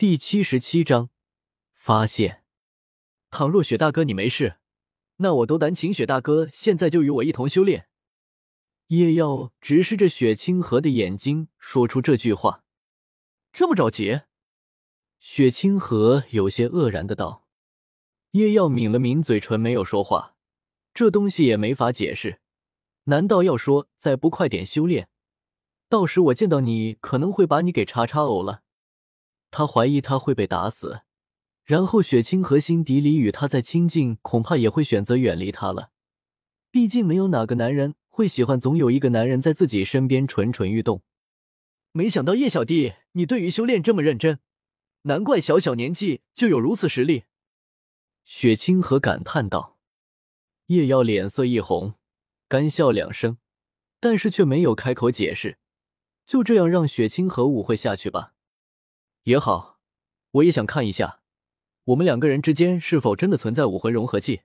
第七十七章发现。倘若雪大哥你没事，那我斗胆请雪大哥现在就与我一同修炼。叶耀直视着雪清河的眼睛，说出这句话。这么着急？雪清河有些愕然的道。叶耀抿了抿嘴唇，没有说话。这东西也没法解释。难道要说再不快点修炼，到时我见到你可能会把你给叉叉呕了？他怀疑他会被打死。然后雪清河心底里与他再亲近，恐怕也会选择远离他了。毕竟没有哪个男人会喜欢总有一个男人在自己身边蠢蠢欲动。没想到叶小弟，你对于修炼这么认真，难怪小小年纪就有如此实力。雪清河感叹道。叶耀脸色一红，干笑两声，但是却没有开口解释。就这样让雪清河误会下去吧。也好，我也想看一下。我们两个人之间是否真的存在武魂融合技？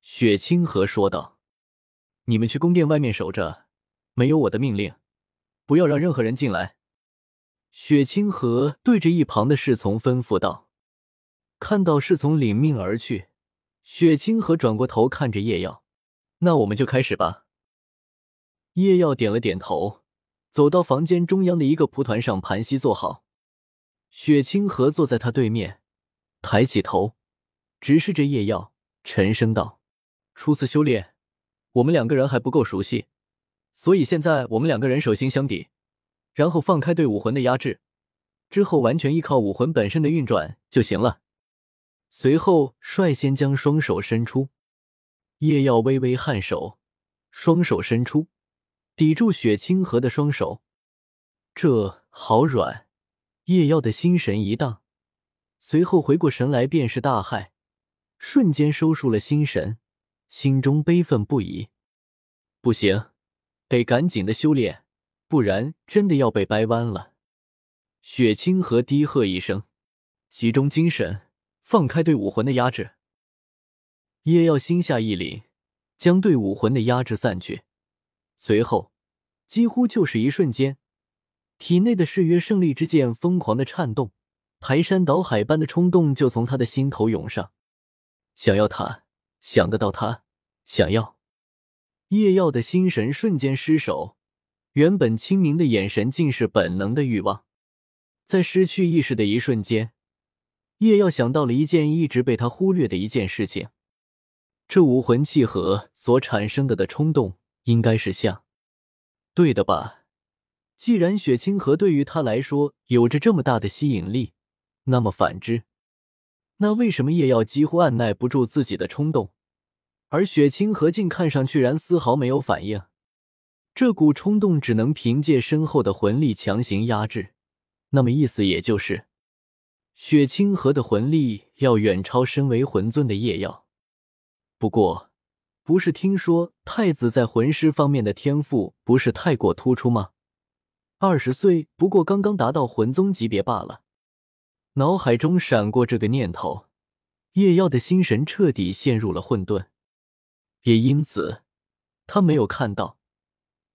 雪清河说道：“你们去宫殿外面守着，没有我的命令，不要让任何人进来。”雪清河对着一旁的侍从吩咐道。看到侍从领命而去，雪清河转过头看着叶耀：“那我们就开始吧。”叶耀点了点头，走到房间中央的一个蒲团上盘膝坐好。雪清河坐在他对面。抬起头，直视着叶耀，沉声道：“初次修炼，我们两个人还不够熟悉，所以现在我们两个人手心相抵，然后放开对武魂的压制，之后完全依靠武魂本身的运转就行了。”随后率先将双手伸出，叶耀微微颔首，双手伸出，抵住雪清河的双手，这好软。叶耀的心神一荡。随后回过神来，便是大骇，瞬间收束了心神，心中悲愤不已。不行，得赶紧的修炼，不然真的要被掰弯了。雪清河低喝一声，集中精神，放开对武魂的压制。叶耀心下一凛，将对武魂的压制散去，随后几乎就是一瞬间，体内的誓约胜利之剑疯狂的颤动。排山倒海般的冲动就从他的心头涌上，想要他，想得到他，想要。叶耀的心神瞬间失守，原本清明的眼神竟是本能的欲望。在失去意识的一瞬间，叶耀想到了一件一直被他忽略的一件事情：这武魂契合所产生的的冲动，应该是像，对的吧？既然雪清河对于他来说有着这么大的吸引力。那么反之，那为什么叶耀几乎按耐不住自己的冲动，而雪清河竟看上去然丝毫没有反应？这股冲动只能凭借深厚的魂力强行压制。那么意思也就是，雪清河的魂力要远超身为魂尊的叶耀。不过，不是听说太子在魂师方面的天赋不是太过突出吗？二十岁不过刚刚达到魂宗级别罢了。脑海中闪过这个念头，叶耀的心神彻底陷入了混沌，也因此，他没有看到，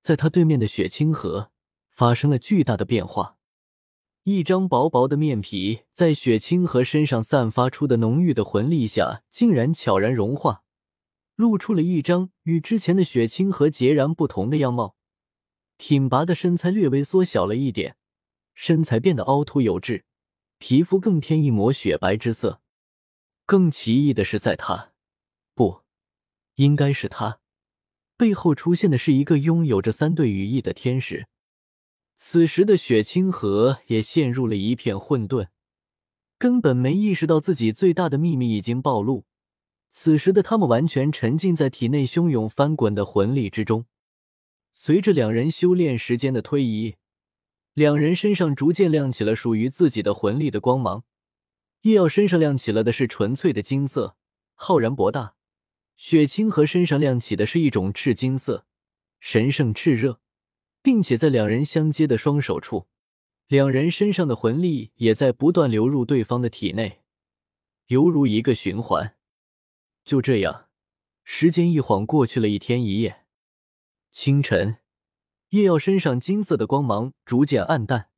在他对面的雪清河发生了巨大的变化。一张薄薄的面皮在雪清河身上散发出的浓郁的魂力下，竟然悄然融化，露出了一张与之前的雪清河截然不同的样貌。挺拔的身材略微缩小了一点，身材变得凹凸有致。皮肤更添一抹雪白之色，更奇异的是，在他不应该是他背后出现的是一个拥有着三对羽翼的天使。此时的雪清河也陷入了一片混沌，根本没意识到自己最大的秘密已经暴露。此时的他们完全沉浸在体内汹涌翻滚的魂力之中。随着两人修炼时间的推移。两人身上逐渐亮起了属于自己的魂力的光芒。叶耀身上亮起了的是纯粹的金色，浩然博大；雪清河身上亮起的是一种赤金色，神圣炽热，并且在两人相接的双手处，两人身上的魂力也在不断流入对方的体内，犹如一个循环。就这样，时间一晃过去了一天一夜。清晨。叶耀身上金色的光芒逐渐暗淡，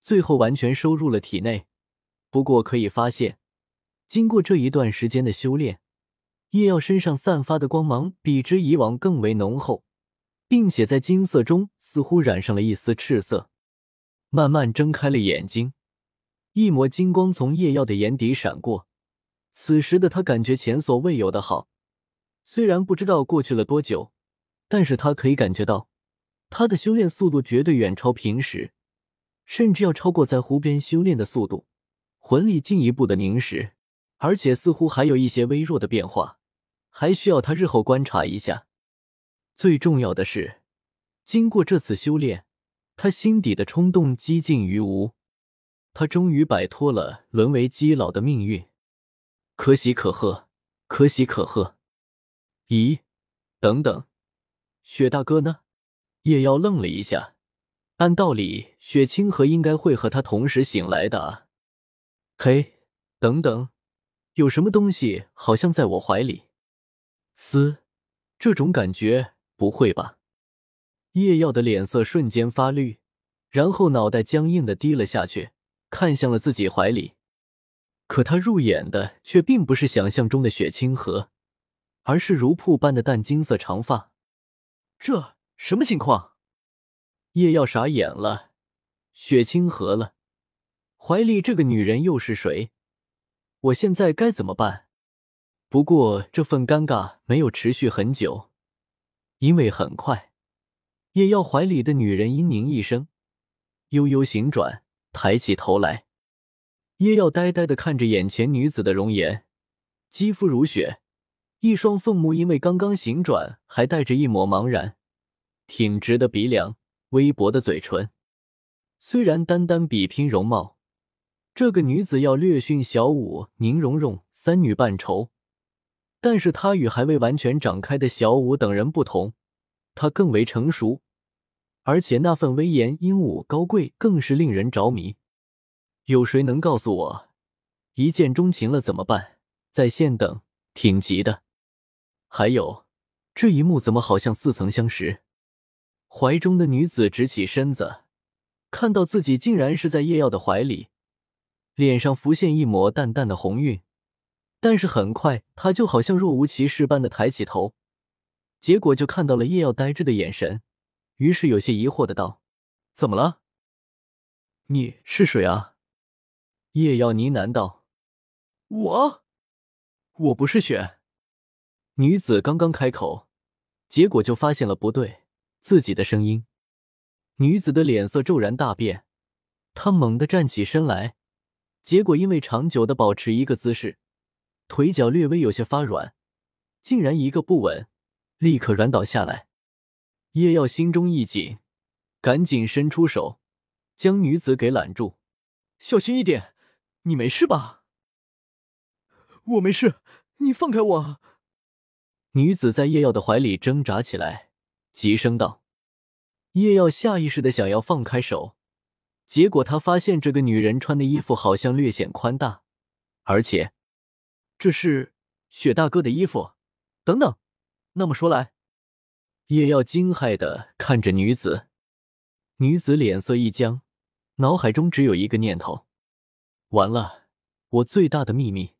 最后完全收入了体内，不过可以发现，经过这一段时间的修炼，叶耀身上散发的光芒比之以往更为浓厚，并且在金色中似乎染上了一丝赤色。慢慢睁开了眼睛，一抹金光从叶耀的眼底闪过。此时的他感觉前所未有的好，虽然不知道过去了多久，但是他可以感觉到，他的修炼速度绝对远超平时，甚至要超过在湖边修炼的速度，魂力进一步的凝实，而且似乎还有一些微弱的变化，还需要他日后观察一下。最重要的是，经过这次修炼，他心底的冲动几近于无，他终于摆脱了沦为基佬的命运。可喜可贺，可喜可贺！咦，等等，雪大哥呢？叶耀愣了一下。按道理，雪清河应该会和他同时醒来的啊。嘿，等等，有什么东西好像在我怀里？嘶，这种感觉不会吧？叶耀的脸色瞬间发绿，然后脑袋僵硬的低了下去，看向了自己怀里。可他入眼的却并不是想象中的雪清河，而是如瀑般的淡金色长发。这什么情况？叶耀傻眼了。雪清河了，怀里这个女人又是谁？我现在该怎么办？不过这份尴尬没有持续很久，因为很快，叶耀怀里的女人嘤咛一声，悠悠醒转，抬起头来。叶耀呆呆的看着眼前女子的容颜，肌肤如雪，一双凤目因为刚刚醒转，还带着一抹茫然。挺直的鼻梁，微薄的嘴唇。虽然单单比拼容貌，这个女子要略逊小舞、宁荣荣三女半筹，但是她与还未完全长开的小舞等人不同，她更为成熟，而且那份威严、英武、高贵，更是令人着迷。有谁能告诉我，一见钟情了怎么办？在线等，挺急的。还有，这一幕怎么好像似曾相识？怀中的女子直起身子，看到自己竟然是在叶耀的怀里，脸上浮现一抹淡淡的红晕。但是很快，她就好像若无其事般的抬起头，结果就看到了叶耀呆滞的眼神，于是有些疑惑的道：“怎么了？你是谁啊？”叶耀呢喃道：“我，我不是雪。”女子刚刚开口，结果就发现了不对，自己的声音。女子的脸色骤然大变，她猛地站起身来，结果因为长久的保持一个姿势，腿脚略微有些发软，竟然一个不稳，立刻软倒下来。叶耀心中一紧，赶紧伸出手，将女子给揽住：“小心一点。”你没事吧？我没事，你放开我！女子在叶耀的怀里挣扎起来，急声道：“叶耀下意识的想要放开手，结果他发现这个女人穿的衣服好像略显宽大，而且这是雪大哥的衣服。等等，那么说来，叶耀惊骇的看着女子，女子脸色一僵，脑海中只有一个念头。完了，我最大的秘密